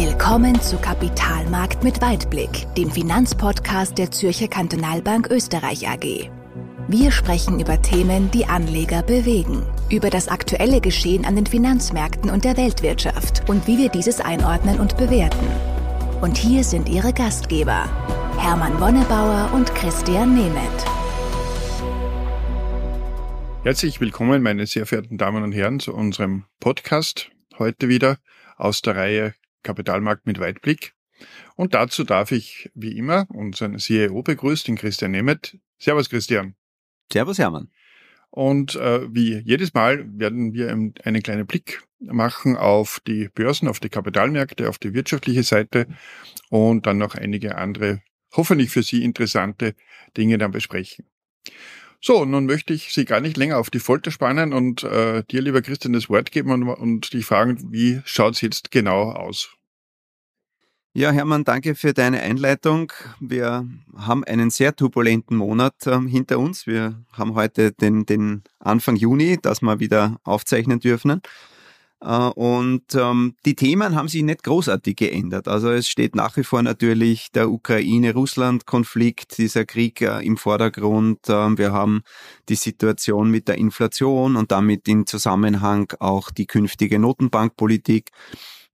Willkommen zu Kapitalmarkt mit Weitblick, dem Finanzpodcast der Zürcher Kantonalbank Österreich AG. Wir sprechen über Themen, die Anleger bewegen, über das aktuelle Geschehen an den Finanzmärkten und der Weltwirtschaft und wie wir dieses einordnen und bewerten. Und hier sind Ihre Gastgeber, Hermann Wonnebauer und Christian Nemeth. Herzlich willkommen, meine sehr verehrten Damen und Herren, zu unserem Podcast heute wieder aus der Reihe Kapitalmarkt mit Weitblick. Und dazu darf ich, wie immer, unseren CEO begrüßen, den Christian Nemeth. Servus, Christian. Servus, Hermann. Und äh, wie jedes Mal werden wir einen kleinen Blick machen auf die Börsen, auf die Kapitalmärkte, auf die wirtschaftliche Seite und dann noch einige andere, hoffentlich für Sie interessante Dinge dann besprechen. So, nun möchte ich Sie gar nicht länger auf die Folter spannen und äh, dir, lieber Christian, das Wort geben und, und dich fragen, wie schaut's jetzt genau aus? Ja, Hermann, danke für deine Einleitung. Wir haben einen sehr turbulenten Monat äh, hinter uns. Wir haben heute den, den Anfang Juni, dass wir wieder aufzeichnen dürfen. Äh, und ähm, die Themen haben sich nicht großartig geändert. Also es steht nach wie vor natürlich der Ukraine-Russland-Konflikt, dieser Krieg äh, im Vordergrund. Ähm, wir haben die Situation mit der Inflation und damit in Zusammenhang auch die künftige Notenbankpolitik.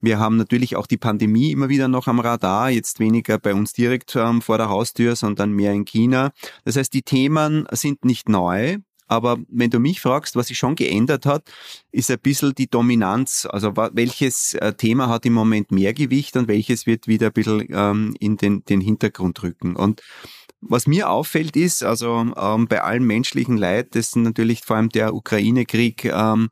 Wir haben natürlich auch die Pandemie immer wieder noch am Radar, jetzt weniger bei uns direkt ähm, vor der Haustür, sondern mehr in China. Das heißt, die Themen sind nicht neu, aber wenn du mich fragst, was sich schon geändert hat, ist ein bisschen die Dominanz. Also welches äh, Thema hat im Moment mehr Gewicht und welches wird wieder ein bisschen ähm, in den, den Hintergrund rücken. Und was mir auffällt ist, also ähm, bei allem menschlichen Leid, das natürlich vor allem der Ukraine-Krieg ähm,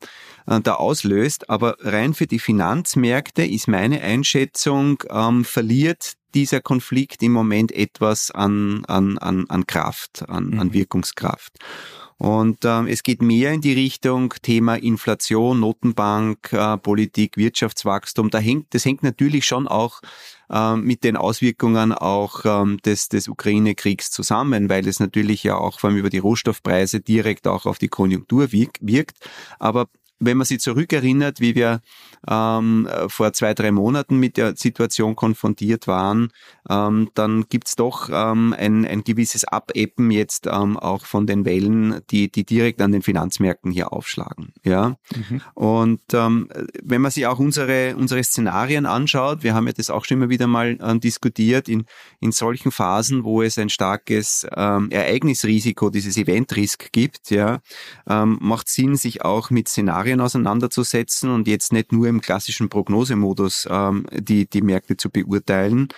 äh, da auslöst, aber rein für die Finanzmärkte ist meine Einschätzung, ähm, verliert dieser Konflikt im Moment etwas an, an, an, an Kraft, an, an mhm. Wirkungskraft. Und ähm, es geht mehr in die Richtung Thema Inflation, Notenbank, äh, Politik, Wirtschaftswachstum. Da hängt, das hängt natürlich schon auch äh, mit den Auswirkungen auch ähm, des, des Ukraine-Kriegs zusammen, weil es natürlich ja auch vor allem über die Rohstoffpreise direkt auch auf die Konjunktur wirkt. Aber wenn man sich zurückerinnert, wie wir ähm, vor zwei, drei Monaten mit der Situation konfrontiert waren, ähm, dann gibt's doch ähm, ein, ein gewisses Abebben jetzt ähm, auch von den Wellen, die, die direkt an den Finanzmärkten hier aufschlagen. Ja? Mhm. Und ähm, wenn man sich auch unsere, unsere Szenarien anschaut, wir haben ja das auch schon immer wieder mal äh, diskutiert, in, in solchen Phasen, wo es ein starkes ähm, Ereignisrisiko, dieses Eventrisk gibt, ja, ähm, macht Sinn, sich auch mit Szenarien Szenarien auseinanderzusetzen und jetzt nicht nur im klassischen Prognosemodus ähm, die, die Märkte zu beurteilen.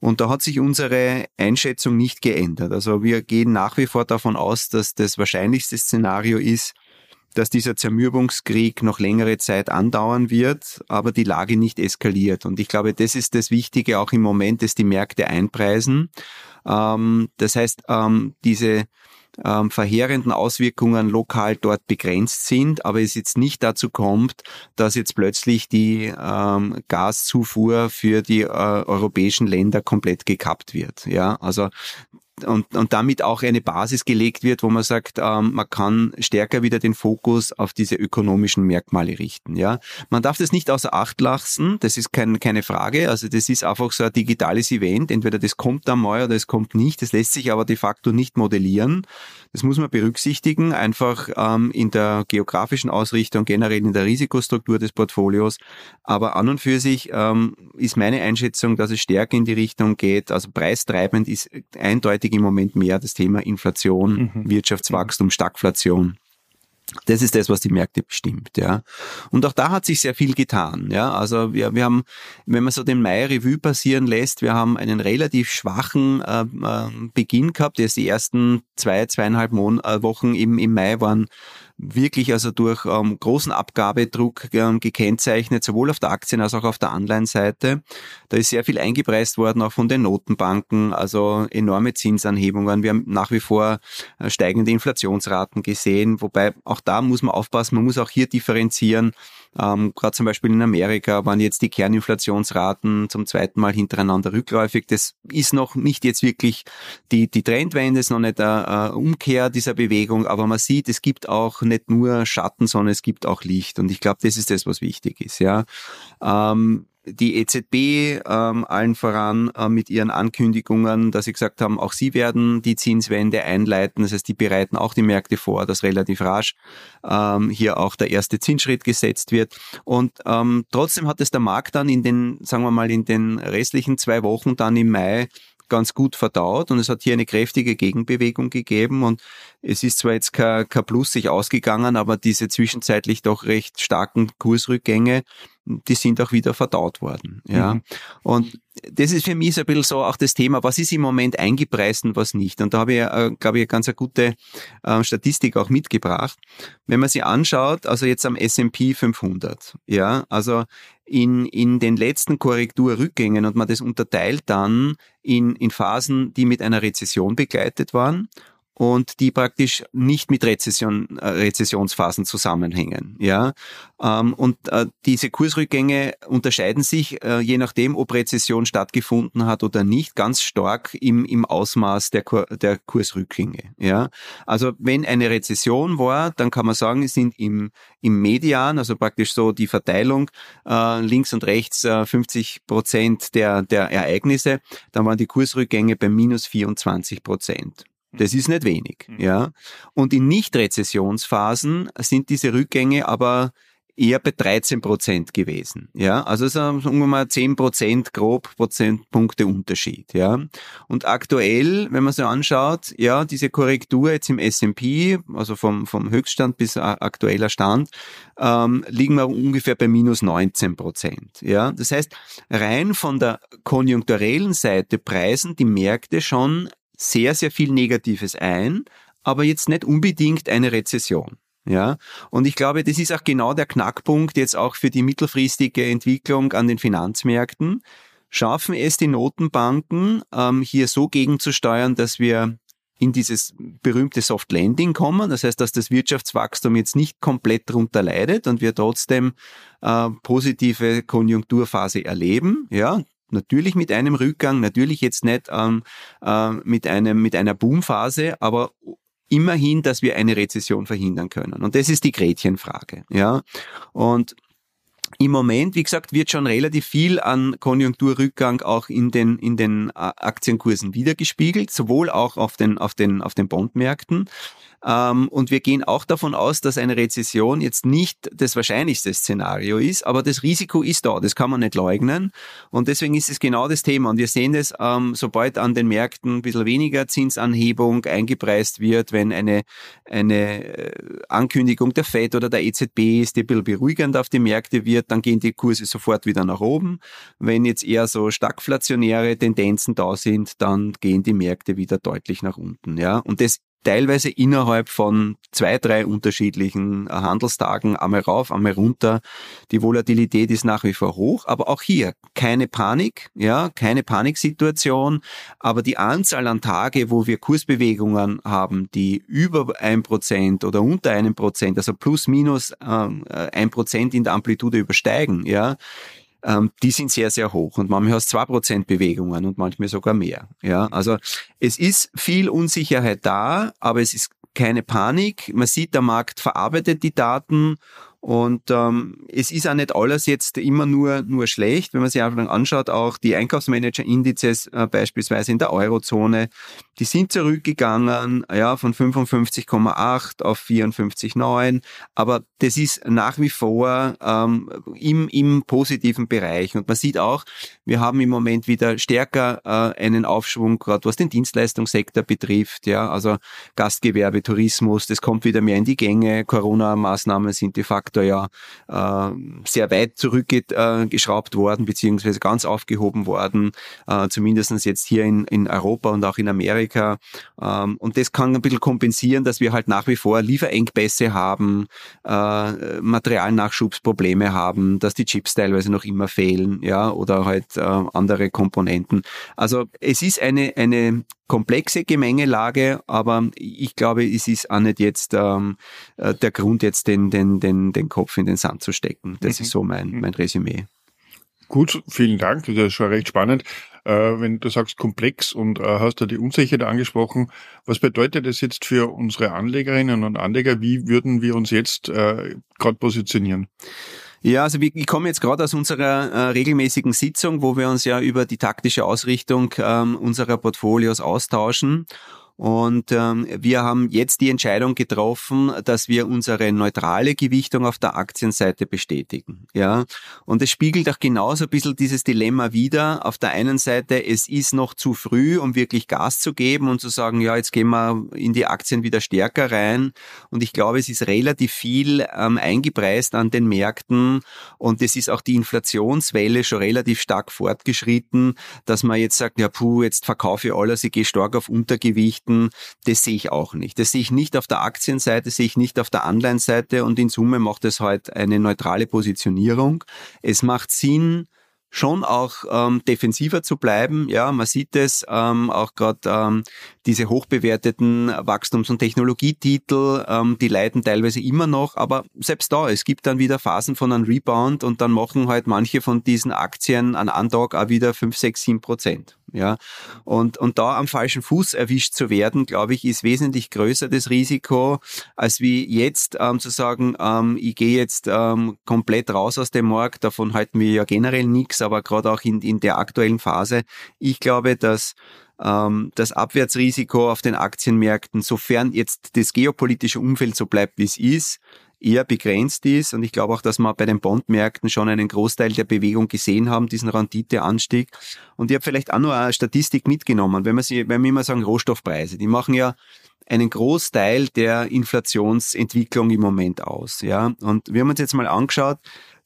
Und da hat sich unsere Einschätzung nicht geändert. Also wir gehen nach wie vor davon aus, dass das wahrscheinlichste Szenario ist, dass dieser Zermürbungskrieg noch längere Zeit andauern wird, aber die Lage nicht eskaliert. Und ich glaube, das ist das Wichtige auch im Moment, dass die Märkte einpreisen. Ähm, das heißt, ähm, diese ähm, verheerenden Auswirkungen lokal dort begrenzt sind, aber es jetzt nicht dazu kommt, dass jetzt plötzlich die ähm, Gaszufuhr für die äh, europäischen Länder komplett gekappt wird. Ja, also und, und damit auch eine Basis gelegt wird, wo man sagt, ähm, man kann stärker wieder den Fokus auf diese ökonomischen Merkmale richten. Ja, man darf das nicht außer Acht lassen. Das ist kein, keine Frage. Also das ist einfach so ein digitales Event. Entweder das kommt einmal oder es kommt nicht. Das lässt sich aber de facto nicht modellieren. Das muss man berücksichtigen, einfach ähm, in der geografischen Ausrichtung, generell in der Risikostruktur des Portfolios. Aber an und für sich ähm, ist meine Einschätzung, dass es stärker in die Richtung geht. Also preistreibend ist eindeutig im Moment mehr das Thema Inflation, mhm. Wirtschaftswachstum, Stagflation. Das ist das, was die Märkte bestimmt, ja. Und auch da hat sich sehr viel getan, ja. Also wir, wir haben, wenn man so den Mai-Revue passieren lässt, wir haben einen relativ schwachen äh, äh Beginn gehabt. Erst die ersten zwei, zweieinhalb Mon äh, Wochen im, im Mai waren wirklich also durch ähm, großen Abgabedruck ähm, gekennzeichnet, sowohl auf der Aktien- als auch auf der Anleihenseite. Da ist sehr viel eingepreist worden, auch von den Notenbanken, also enorme Zinsanhebungen. Wir haben nach wie vor äh, steigende Inflationsraten gesehen, wobei auch da muss man aufpassen, man muss auch hier differenzieren. Ähm, Gerade zum Beispiel in Amerika waren jetzt die Kerninflationsraten zum zweiten Mal hintereinander rückläufig. Das ist noch nicht jetzt wirklich die, die Trendwende, ist noch nicht eine Umkehr dieser Bewegung, aber man sieht, es gibt auch nicht nur Schatten, sondern es gibt auch Licht. Und ich glaube, das ist das, was wichtig ist. Ja. Ähm, die EZB ähm, allen voran äh, mit ihren Ankündigungen, dass sie gesagt haben, auch sie werden die Zinswende einleiten. Das heißt, die bereiten auch die Märkte vor, dass relativ rasch ähm, hier auch der erste Zinsschritt gesetzt wird. Und ähm, trotzdem hat es der Markt dann in den, sagen wir mal, in den restlichen zwei Wochen dann im Mai ganz gut verdaut und es hat hier eine kräftige Gegenbewegung gegeben und es ist zwar jetzt kein, kein Plus sich ausgegangen, aber diese zwischenzeitlich doch recht starken Kursrückgänge, die sind auch wieder verdaut worden. Ja. Mhm. Und das ist für mich so ein bisschen so auch das Thema, was ist im Moment eingepreist und was nicht. Und da habe ich, äh, glaube ich, eine ganz eine gute äh, Statistik auch mitgebracht. Wenn man sie anschaut, also jetzt am S&P 500, ja, also in, in den letzten Korrekturrückgängen und man das unterteilt dann in, in Phasen, die mit einer Rezession begleitet waren und die praktisch nicht mit Rezession, äh, Rezessionsphasen zusammenhängen. Ja? Ähm, und äh, diese Kursrückgänge unterscheiden sich, äh, je nachdem, ob Rezession stattgefunden hat oder nicht, ganz stark im, im Ausmaß der, der Kursrückgänge. Ja? Also wenn eine Rezession war, dann kann man sagen, sind im, im Median, also praktisch so die Verteilung links und rechts äh, 50 Prozent der, der Ereignisse, dann waren die Kursrückgänge bei minus 24 Prozent. Das ist nicht wenig, mhm. ja. Und in Nicht-Rezessionsphasen sind diese Rückgänge aber eher bei 13 Prozent gewesen. Ja, also so ungefähr 10 Prozent grob Prozentpunkte Unterschied. Ja, und aktuell, wenn man so anschaut, ja, diese Korrektur jetzt im S&P, also vom vom Höchststand bis aktueller Stand, ähm, liegen wir ungefähr bei minus 19 Prozent. Ja, das heißt, rein von der konjunkturellen Seite preisen die Märkte schon sehr, sehr viel Negatives ein, aber jetzt nicht unbedingt eine Rezession. Ja, und ich glaube, das ist auch genau der Knackpunkt jetzt auch für die mittelfristige Entwicklung an den Finanzmärkten. Schaffen es die Notenbanken, ähm, hier so gegenzusteuern, dass wir in dieses berühmte Soft Landing kommen. Das heißt, dass das Wirtschaftswachstum jetzt nicht komplett darunter leidet und wir trotzdem äh, positive Konjunkturphase erleben. Ja, Natürlich mit einem Rückgang, natürlich jetzt nicht ähm, äh, mit, einem, mit einer Boomphase, aber immerhin, dass wir eine Rezession verhindern können. Und das ist die Gretchenfrage. Ja? Und im Moment, wie gesagt, wird schon relativ viel an Konjunkturrückgang auch in den, in den Aktienkursen wiedergespiegelt, sowohl auch auf den, auf den, auf den Bondmärkten. Ähm, und wir gehen auch davon aus, dass eine Rezession jetzt nicht das wahrscheinlichste Szenario ist, aber das Risiko ist da, das kann man nicht leugnen. Und deswegen ist es genau das Thema. Und wir sehen das, ähm, sobald an den Märkten ein bisschen weniger Zinsanhebung eingepreist wird, wenn eine, eine äh, Ankündigung der FED oder der EZB ist, die ein bisschen beruhigend auf die Märkte wird, dann gehen die Kurse sofort wieder nach oben. Wenn jetzt eher so stagflationäre Tendenzen da sind, dann gehen die Märkte wieder deutlich nach unten. Ja, und das teilweise innerhalb von zwei, drei unterschiedlichen Handelstagen einmal rauf, einmal runter. Die Volatilität ist nach wie vor hoch, aber auch hier keine Panik, ja, keine Paniksituation, aber die Anzahl an Tage, wo wir Kursbewegungen haben, die über ein Prozent oder unter einem Prozent, also plus minus ähm, ein Prozent in der Amplitude übersteigen, ja, ähm, die sind sehr, sehr hoch und manchmal hast du zwei Prozent Bewegungen und manchmal sogar mehr. Ja, also es ist viel Unsicherheit da, aber es ist keine Panik. Man sieht, der Markt verarbeitet die Daten und ähm, es ist auch nicht alles jetzt immer nur, nur schlecht. Wenn man sich einfach anschaut, auch die Einkaufsmanager-Indizes äh, beispielsweise in der Eurozone, die sind zurückgegangen, ja, von 55,8 auf 54,9. Aber das ist nach wie vor ähm, im, im positiven Bereich. Und man sieht auch, wir haben im Moment wieder stärker äh, einen Aufschwung, gerade was den Dienstleistungssektor betrifft. Ja, also Gastgewerbe, Tourismus, das kommt wieder mehr in die Gänge. Corona-Maßnahmen sind de facto ja äh, sehr weit zurückgeschraubt äh, worden, beziehungsweise ganz aufgehoben worden, äh, zumindest jetzt hier in, in Europa und auch in Amerika. Ähm, und das kann ein bisschen kompensieren, dass wir halt nach wie vor Lieferengpässe haben, äh, Materialnachschubsprobleme haben, dass die Chips teilweise noch immer fehlen, ja, oder halt äh, andere Komponenten. Also es ist eine, eine komplexe Gemengelage, aber ich glaube, es ist auch nicht jetzt ähm, äh, der Grund, jetzt den, den, den, den Kopf in den Sand zu stecken. Das mhm. ist so mein, mhm. mein Resümee. Gut, vielen Dank. Das ist schon recht spannend. Äh, wenn du sagst komplex und äh, hast du die Unsicherheit angesprochen, was bedeutet das jetzt für unsere Anlegerinnen und Anleger? Wie würden wir uns jetzt äh, gerade positionieren? Ja, also ich komme jetzt gerade aus unserer äh, regelmäßigen Sitzung, wo wir uns ja über die taktische Ausrichtung ähm, unserer Portfolios austauschen. Und ähm, wir haben jetzt die Entscheidung getroffen, dass wir unsere neutrale Gewichtung auf der Aktienseite bestätigen. Ja, und es spiegelt auch genauso ein bisschen dieses Dilemma wider. Auf der einen Seite, es ist noch zu früh, um wirklich Gas zu geben und zu sagen, ja, jetzt gehen wir in die Aktien wieder stärker rein. Und ich glaube, es ist relativ viel ähm, eingepreist an den Märkten und es ist auch die Inflationswelle schon relativ stark fortgeschritten, dass man jetzt sagt, ja, puh, jetzt verkaufe ich alles, ich gehe stark auf Untergewicht Produkten, das sehe ich auch nicht. Das sehe ich nicht auf der Aktienseite, sehe ich nicht auf der Anleihenseite und in Summe macht es halt eine neutrale Positionierung. Es macht Sinn, schon auch ähm, defensiver zu bleiben. Ja, man sieht es ähm, auch gerade ähm, diese hochbewerteten Wachstums- und Technologietitel, ähm, die leiden teilweise immer noch, aber selbst da, es gibt dann wieder Phasen von einem Rebound und dann machen halt manche von diesen Aktien an Antag auch wieder 5, 6, 7 Prozent. Ja, und, und da am falschen Fuß erwischt zu werden, glaube ich, ist wesentlich größer das Risiko, als wie jetzt ähm, zu sagen, ähm, ich gehe jetzt ähm, komplett raus aus dem Markt, davon halten wir ja generell nichts, aber gerade auch in, in der aktuellen Phase. Ich glaube, dass ähm, das Abwärtsrisiko auf den Aktienmärkten, sofern jetzt das geopolitische Umfeld so bleibt, wie es ist, eher begrenzt ist. Und ich glaube auch, dass wir bei den Bondmärkten schon einen Großteil der Bewegung gesehen haben, diesen Renditeanstieg. Und ich habe vielleicht auch noch eine Statistik mitgenommen, wenn wir sie, wenn wir immer sagen Rohstoffpreise, die machen ja einen Großteil der Inflationsentwicklung im Moment aus. Ja, und wir haben uns jetzt mal angeschaut,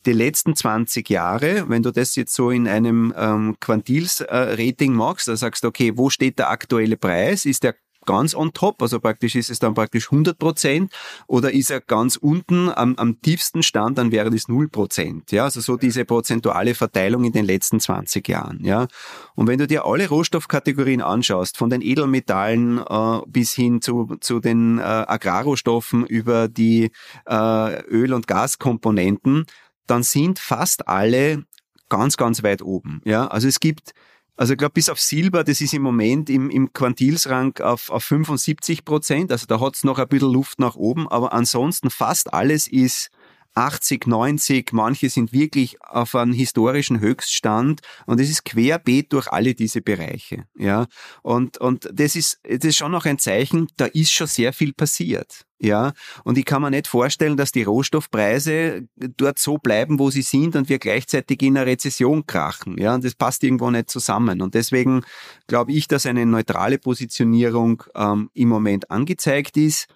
die letzten 20 Jahre, wenn du das jetzt so in einem ähm, Quantils-Rating äh, machst, da sagst du, okay, wo steht der aktuelle Preis? Ist der ganz on top, also praktisch ist es dann praktisch 100 Prozent oder ist er ganz unten am, am tiefsten Stand, dann wäre das 0 Prozent. Ja, also so diese prozentuale Verteilung in den letzten 20 Jahren. Ja, und wenn du dir alle Rohstoffkategorien anschaust, von den Edelmetallen äh, bis hin zu, zu den äh, Agrarrohstoffen über die äh, Öl- und Gaskomponenten, dann sind fast alle ganz, ganz weit oben. Ja, also es gibt also ich glaube, bis auf Silber, das ist im Moment im, im Quantilsrang auf, auf 75 Prozent. Also da hat's noch ein bisschen Luft nach oben, aber ansonsten fast alles ist 80, 90, manche sind wirklich auf einem historischen Höchststand und es ist querbeet durch alle diese Bereiche, ja. Und, und das ist, das ist schon noch ein Zeichen, da ist schon sehr viel passiert. Ja, und ich kann mir nicht vorstellen, dass die Rohstoffpreise dort so bleiben, wo sie sind und wir gleichzeitig in einer Rezession krachen. Ja, und das passt irgendwo nicht zusammen. Und deswegen glaube ich, dass eine neutrale Positionierung ähm, im Moment angezeigt ist.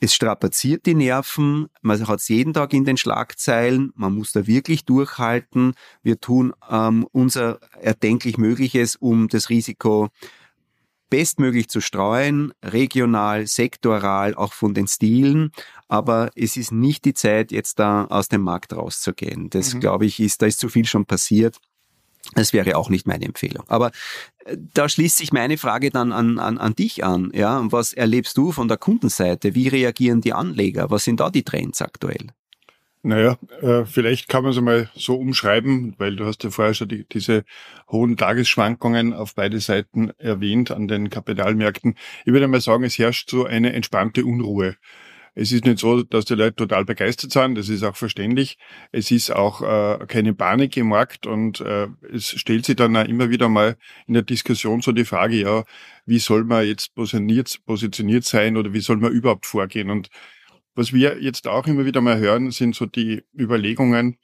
Es strapaziert die Nerven, man hat es jeden Tag in den Schlagzeilen, man muss da wirklich durchhalten. Wir tun ähm, unser erdenklich Mögliches, um das Risiko bestmöglich zu streuen, regional, sektoral, auch von den Stilen. Aber es ist nicht die Zeit, jetzt da aus dem Markt rauszugehen. Das, mhm. glaube ich, ist, da ist zu viel schon passiert. Das wäre auch nicht meine Empfehlung. Aber äh, da schließt sich meine Frage dann an, an, an dich an. Ja, was erlebst du von der Kundenseite? Wie reagieren die Anleger? Was sind da die Trends aktuell? Naja, äh, vielleicht kann man es einmal so umschreiben, weil du hast ja vorher schon die, diese hohen Tagesschwankungen auf beide Seiten erwähnt an den Kapitalmärkten. Ich würde mal sagen, es herrscht so eine entspannte Unruhe. Es ist nicht so, dass die Leute total begeistert sind, das ist auch verständlich. Es ist auch äh, keine Panik im Markt und äh, es stellt sich dann auch immer wieder mal in der Diskussion so die Frage, ja, wie soll man jetzt positioniert, positioniert sein oder wie soll man überhaupt vorgehen? Und was wir jetzt auch immer wieder mal hören, sind so die Überlegungen,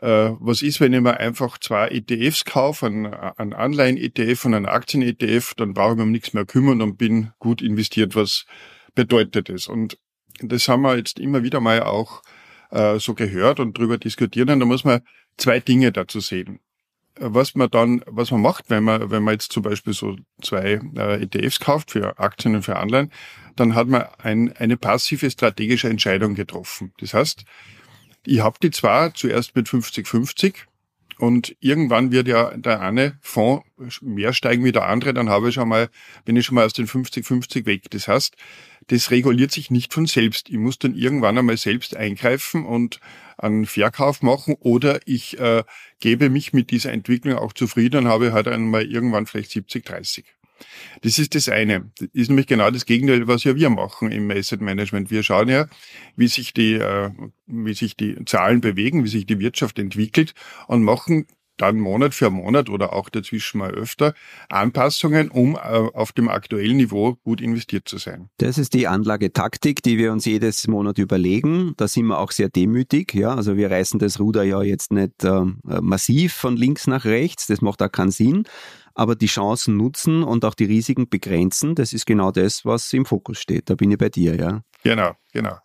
äh, was ist, wenn ich mir einfach zwei ETFs kaufe, einen, einen Anleihen-ETF und einen Aktien-ETF, dann brauche ich mich um nichts mehr kümmern und bin gut investiert. Was bedeutet das? Und das haben wir jetzt immer wieder mal auch äh, so gehört und drüber diskutiert. Und da muss man zwei Dinge dazu sehen. Was man dann, was man macht, wenn man, wenn man jetzt zum Beispiel so zwei äh, ETFs kauft für Aktien und für Anleihen, dann hat man ein, eine passive strategische Entscheidung getroffen. Das heißt, ich habe die zwar zuerst mit 50-50 und irgendwann wird ja der eine Fonds mehr steigen wie der andere, dann habe ich schon mal, bin ich schon mal aus den 50-50 weg. Das heißt, das reguliert sich nicht von selbst. Ich muss dann irgendwann einmal selbst eingreifen und einen Verkauf machen oder ich äh, gebe mich mit dieser Entwicklung auch zufrieden und habe halt einmal irgendwann vielleicht 70-30. Das ist das eine. Das ist nämlich genau das Gegenteil, was ja wir machen im Asset Management. Wir schauen ja, wie sich die, äh, wie sich die Zahlen bewegen, wie sich die Wirtschaft entwickelt und machen dann Monat für Monat oder auch dazwischen mal öfter Anpassungen, um äh, auf dem aktuellen Niveau gut investiert zu sein. Das ist die Anlagetaktik, die wir uns jedes Monat überlegen. Da sind wir auch sehr demütig. Ja, also wir reißen das Ruder ja jetzt nicht äh, massiv von links nach rechts. Das macht auch keinen Sinn. Aber die Chancen nutzen und auch die Risiken begrenzen, das ist genau das, was im Fokus steht. Da bin ich bei dir, ja. Genau, genau.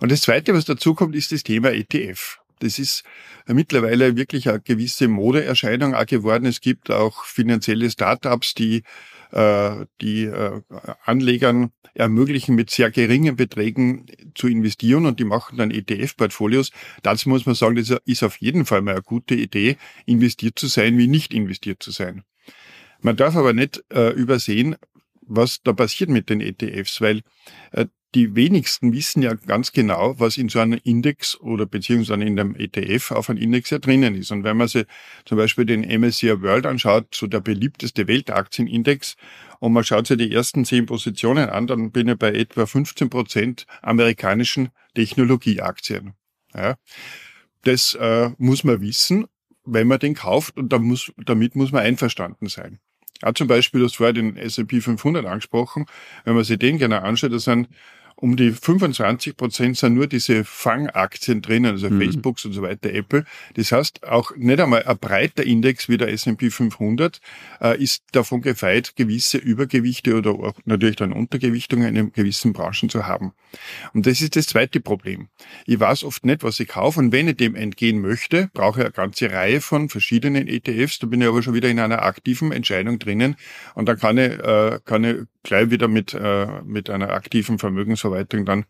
Und das Zweite, was dazu kommt, ist das Thema ETF. Das ist mittlerweile wirklich eine gewisse Modeerscheinung auch geworden. Es gibt auch finanzielle Startups, die äh, die äh, Anlegern ermöglichen, mit sehr geringen Beträgen zu investieren und die machen dann ETF-Portfolios. Dazu muss man sagen, das ist auf jeden Fall mal eine gute Idee, investiert zu sein, wie nicht investiert zu sein. Man darf aber nicht äh, übersehen, was da passiert mit den ETFs, weil äh, die wenigsten wissen ja ganz genau, was in so einem Index oder beziehungsweise in einem ETF auf einem Index ja drinnen ist. Und wenn man sich zum Beispiel den MSCI World anschaut, so der beliebteste Weltaktienindex, und man schaut sich die ersten zehn Positionen an, dann bin ich bei etwa 15 Prozent amerikanischen Technologieaktien. Ja. Das äh, muss man wissen, wenn man den kauft und da muss, damit muss man einverstanden sein. Ja, zum Beispiel, du hast vorher den S&P 500 angesprochen. Wenn man sich den genau anschaut, das sind um die 25 Prozent sind nur diese Fangaktien drinnen, also mhm. Facebooks und so weiter, Apple. Das heißt, auch nicht einmal ein breiter Index wie der S&P 500 äh, ist davon gefeit, gewisse Übergewichte oder auch natürlich dann Untergewichtungen in gewissen Branchen zu haben. Und das ist das zweite Problem. Ich weiß oft nicht, was ich kaufe und wenn ich dem entgehen möchte, brauche ich eine ganze Reihe von verschiedenen ETFs. Da bin ich aber schon wieder in einer aktiven Entscheidung drinnen und dann kann ich, äh, kann ich gleich wieder mit, äh, mit einer aktiven Vermögensverwaltung dann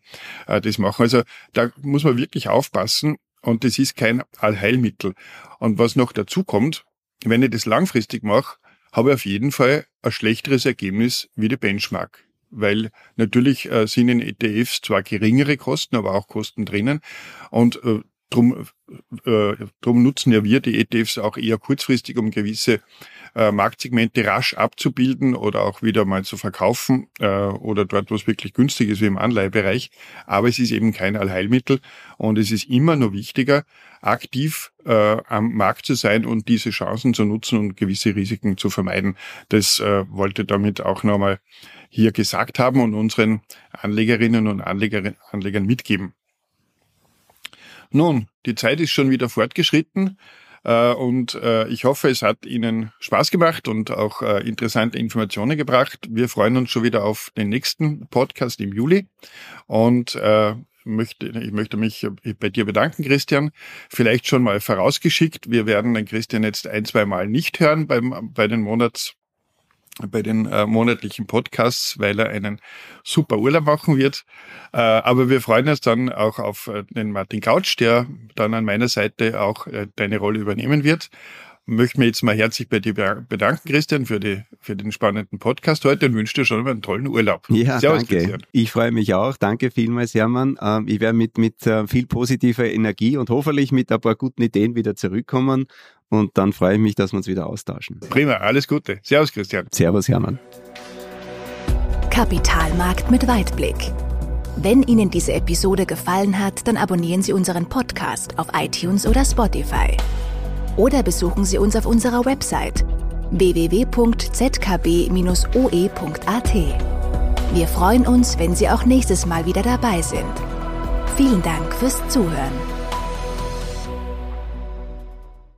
äh, das machen. Also da muss man wirklich aufpassen und das ist kein Allheilmittel. Und was noch dazu kommt, wenn ich das langfristig mache, habe ich auf jeden Fall ein schlechteres Ergebnis wie die Benchmark. Weil natürlich äh, sind in ETFs zwar geringere Kosten, aber auch Kosten drinnen. Und äh, drum, äh, drum nutzen ja wir die ETFs auch eher kurzfristig, um gewisse äh, Marktsegmente rasch abzubilden oder auch wieder mal zu verkaufen äh, oder dort, wo es wirklich günstig ist, wie im Anleihebereich. Aber es ist eben kein Allheilmittel und es ist immer nur wichtiger, aktiv äh, am Markt zu sein und diese Chancen zu nutzen und gewisse Risiken zu vermeiden. Das äh, wollte damit auch nochmal hier gesagt haben und unseren Anlegerinnen und Anleger, Anlegern mitgeben. Nun, die Zeit ist schon wieder fortgeschritten. Äh, und äh, ich hoffe, es hat Ihnen Spaß gemacht und auch äh, interessante Informationen gebracht. Wir freuen uns schon wieder auf den nächsten Podcast im Juli. Und möchte, ich möchte mich bei dir bedanken, Christian. Vielleicht schon mal vorausgeschickt. Wir werden den Christian jetzt ein, zwei Mal nicht hören beim, bei den Monats, bei den äh, monatlichen Podcasts, weil er einen super Urlaub machen wird. Äh, aber wir freuen uns dann auch auf äh, den Martin Couch, der dann an meiner Seite auch äh, deine Rolle übernehmen wird möchte mich jetzt mal herzlich bei dir bedanken, Christian, für, die, für den spannenden Podcast heute und wünsche dir schon mal einen tollen Urlaub. Ja, Servus, danke. Christian. Ich freue mich auch. Danke vielmals, Hermann. Ähm, ich werde mit, mit äh, viel positiver Energie und hoffentlich mit ein paar guten Ideen wieder zurückkommen. Und dann freue ich mich, dass wir uns wieder austauschen. Prima, alles Gute. Servus, Christian. Servus, Hermann. Kapitalmarkt mit Weitblick. Wenn Ihnen diese Episode gefallen hat, dann abonnieren Sie unseren Podcast auf iTunes oder Spotify oder besuchen Sie uns auf unserer Website www.zkb-oe.at. Wir freuen uns, wenn Sie auch nächstes Mal wieder dabei sind. Vielen Dank fürs Zuhören.